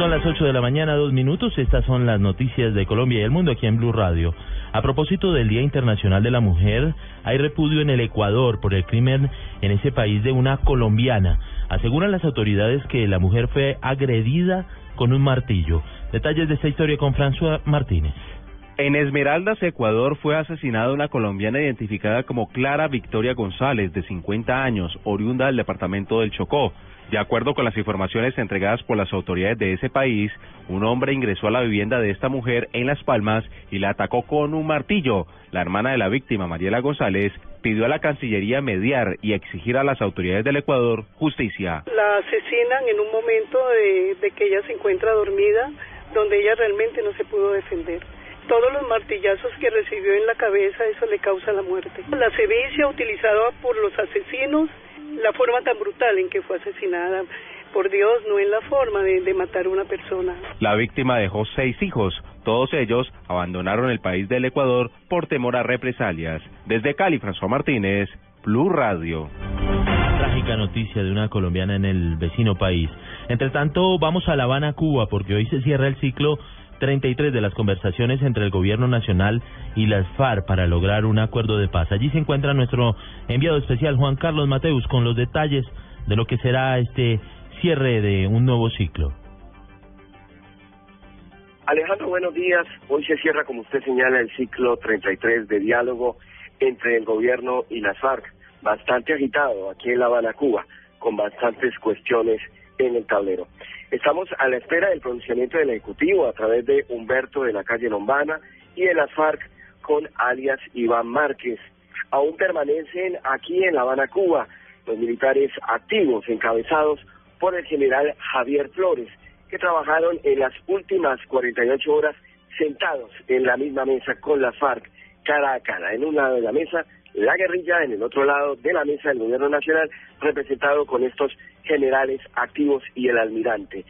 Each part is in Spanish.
Son las 8 de la mañana, dos minutos. Estas son las noticias de Colombia y el mundo aquí en Blue Radio. A propósito del Día Internacional de la Mujer, hay repudio en el Ecuador por el crimen en ese país de una colombiana. Aseguran las autoridades que la mujer fue agredida con un martillo. Detalles de esta historia con François Martínez. En Esmeraldas, Ecuador, fue asesinada una colombiana identificada como Clara Victoria González, de 50 años, oriunda del departamento del Chocó. De acuerdo con las informaciones entregadas por las autoridades de ese país, un hombre ingresó a la vivienda de esta mujer en Las Palmas y la atacó con un martillo. La hermana de la víctima, Mariela González, pidió a la Cancillería mediar y exigir a las autoridades del Ecuador justicia. La asesinan en un momento de, que ella se encuentra dormida, donde ella realmente no se pudo defender todos los martillazos que recibió en la cabeza, eso le causa la muerte. La sevicia utilizada por los asesinos, la forma tan brutal en que fue asesinada, por Dios, no en la forma de, de matar a una persona. La víctima dejó seis hijos. Todos ellos abandonaron el país del Ecuador por temor a represalias. Desde Cali, François Martínez, Blue Radio. Trágica noticia de una colombiana en el vecino país. Entre tanto, vamos a La Habana, Cuba, porque hoy se cierra el ciclo 33 de las conversaciones entre el gobierno nacional y las FARC para lograr un acuerdo de paz. Allí se encuentra nuestro enviado especial Juan Carlos Mateus con los detalles de lo que será este cierre de un nuevo ciclo. Alejandro, buenos días. Hoy se cierra, como usted señala, el ciclo 33 de diálogo entre el gobierno y las FARC, bastante agitado aquí en La Habana, Cuba, con bastantes cuestiones en el tablero. Estamos a la espera del pronunciamiento del Ejecutivo a través de Humberto de la calle Lombana y de las FARC con alias Iván Márquez. Aún permanecen aquí en La Habana, Cuba, los militares activos encabezados por el general Javier Flores, que trabajaron en las últimas 48 horas sentados en la misma mesa con las FARC, cara a cara. En un lado de la mesa, la guerrilla, en el otro lado de la mesa, el gobierno nacional, representado con estos generales activos y el almirante.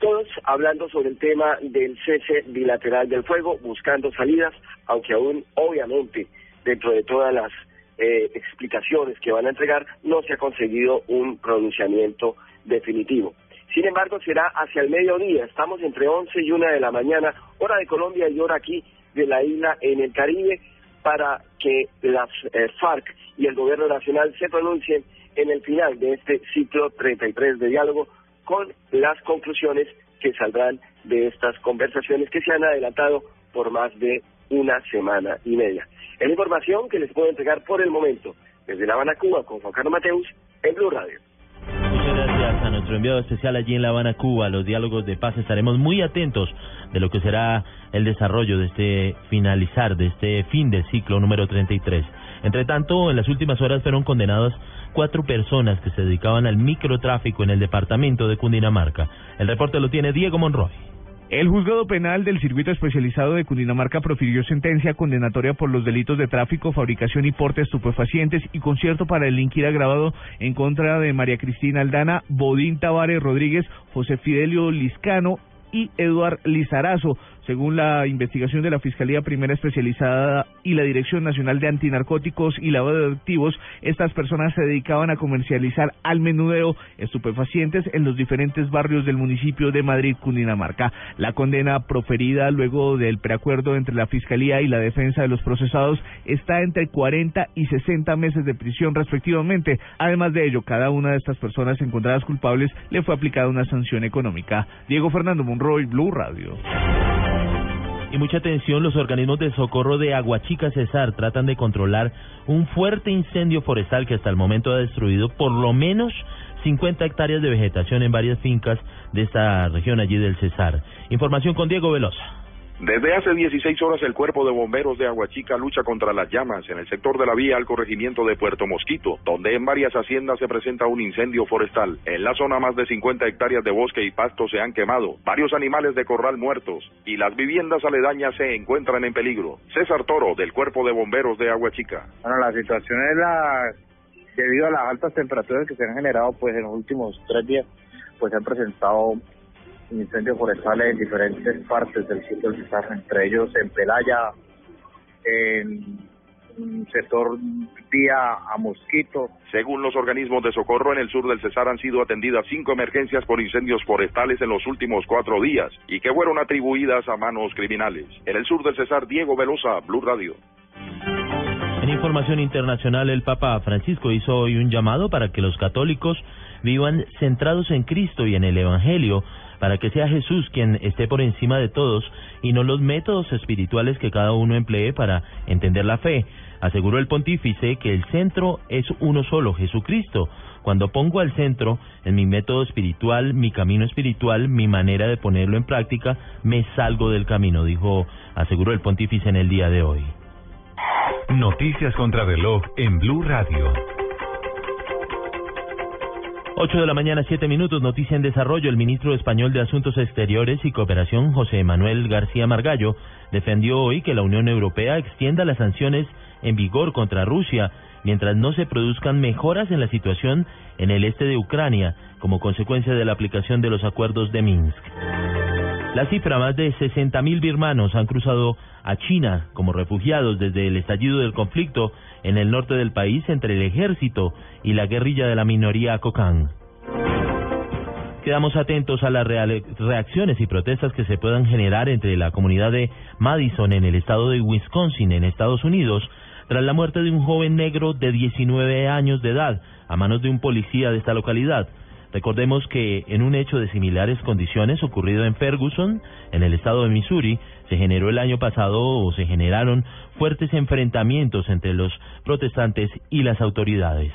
Todos hablando sobre el tema del cese bilateral del fuego, buscando salidas, aunque aún, obviamente, dentro de todas las eh, explicaciones que van a entregar, no se ha conseguido un pronunciamiento definitivo. Sin embargo, será hacia el mediodía, estamos entre 11 y 1 de la mañana, hora de Colombia y hora aquí de la isla en el Caribe, para que las eh, FARC y el gobierno nacional se pronuncien en el final de este ciclo 33 de diálogo con las conclusiones que saldrán de estas conversaciones que se han adelantado por más de una semana y media. Es información que les puedo entregar por el momento desde La Habana, Cuba, con Juan Carlos Mateus en Blue Radio. Gracias a nuestro enviado especial allí en La Habana, Cuba. Los diálogos de paz estaremos muy atentos de lo que será el desarrollo de este finalizar, de este fin del ciclo número 33. Entre tanto, en las últimas horas fueron condenadas cuatro personas que se dedicaban al microtráfico en el departamento de Cundinamarca. El reporte lo tiene Diego Monroy. El juzgado penal del circuito especializado de Cundinamarca profirió sentencia condenatoria por los delitos de tráfico, fabricación y porte estupefacientes y concierto para delinquir agravado en contra de María Cristina Aldana, Bodín Tavares Rodríguez, José Fidelio Liscano y Eduard Lizarazo. Según la investigación de la Fiscalía Primera Especializada y la Dirección Nacional de Antinarcóticos y Lavado de Activos, estas personas se dedicaban a comercializar al menudeo estupefacientes en los diferentes barrios del municipio de Madrid, Cundinamarca. La condena proferida luego del preacuerdo entre la Fiscalía y la defensa de los procesados está entre 40 y 60 meses de prisión respectivamente. Además de ello, cada una de estas personas encontradas culpables le fue aplicada una sanción económica. Diego Fernando Monroy, Blue Radio. Y mucha atención, los organismos de socorro de Aguachica Cesar tratan de controlar un fuerte incendio forestal que hasta el momento ha destruido por lo menos 50 hectáreas de vegetación en varias fincas de esta región allí del Cesar. Información con Diego Velosa. Desde hace 16 horas el cuerpo de bomberos de Aguachica lucha contra las llamas en el sector de la vía al corregimiento de Puerto Mosquito, donde en varias haciendas se presenta un incendio forestal. En la zona más de 50 hectáreas de bosque y pasto se han quemado, varios animales de corral muertos y las viviendas aledañas se encuentran en peligro. César Toro, del cuerpo de bomberos de Aguachica. Bueno, la situación es la debido a las altas temperaturas que se han generado pues en los últimos tres días, pues se han presentado incendios forestales en diferentes partes del sitio del Cesar, entre ellos en Pelaya, en un sector vía a Mosquito. Según los organismos de socorro en el sur del Cesar han sido atendidas cinco emergencias por incendios forestales en los últimos cuatro días y que fueron atribuidas a manos criminales. En el sur del Cesar, Diego Velosa, Blue Radio. En información internacional, el Papa Francisco hizo hoy un llamado para que los católicos vivan centrados en Cristo y en el Evangelio, para que sea Jesús quien esté por encima de todos y no los métodos espirituales que cada uno emplee para entender la fe. Aseguró el pontífice que el centro es uno solo, Jesucristo. Cuando pongo al centro en mi método espiritual, mi camino espiritual, mi manera de ponerlo en práctica, me salgo del camino, dijo, aseguró el pontífice en el día de hoy. Noticias contra reloj en Blue Radio. 8 de la mañana, 7 minutos, noticia en desarrollo. El ministro español de Asuntos Exteriores y Cooperación, José Manuel García Margallo, defendió hoy que la Unión Europea extienda las sanciones en vigor contra Rusia mientras no se produzcan mejoras en la situación en el este de Ucrania como consecuencia de la aplicación de los acuerdos de Minsk. La cifra, más de 60.000 birmanos han cruzado a China como refugiados desde el estallido del conflicto en el norte del país entre el ejército y la guerrilla de la minoría Kokang. Quedamos atentos a las reacciones y protestas que se puedan generar entre la comunidad de Madison en el estado de Wisconsin, en Estados Unidos, tras la muerte de un joven negro de 19 años de edad a manos de un policía de esta localidad. Recordemos que en un hecho de similares condiciones ocurrido en Ferguson, en el estado de Missouri, se generó el año pasado o se generaron fuertes enfrentamientos entre los protestantes y las autoridades.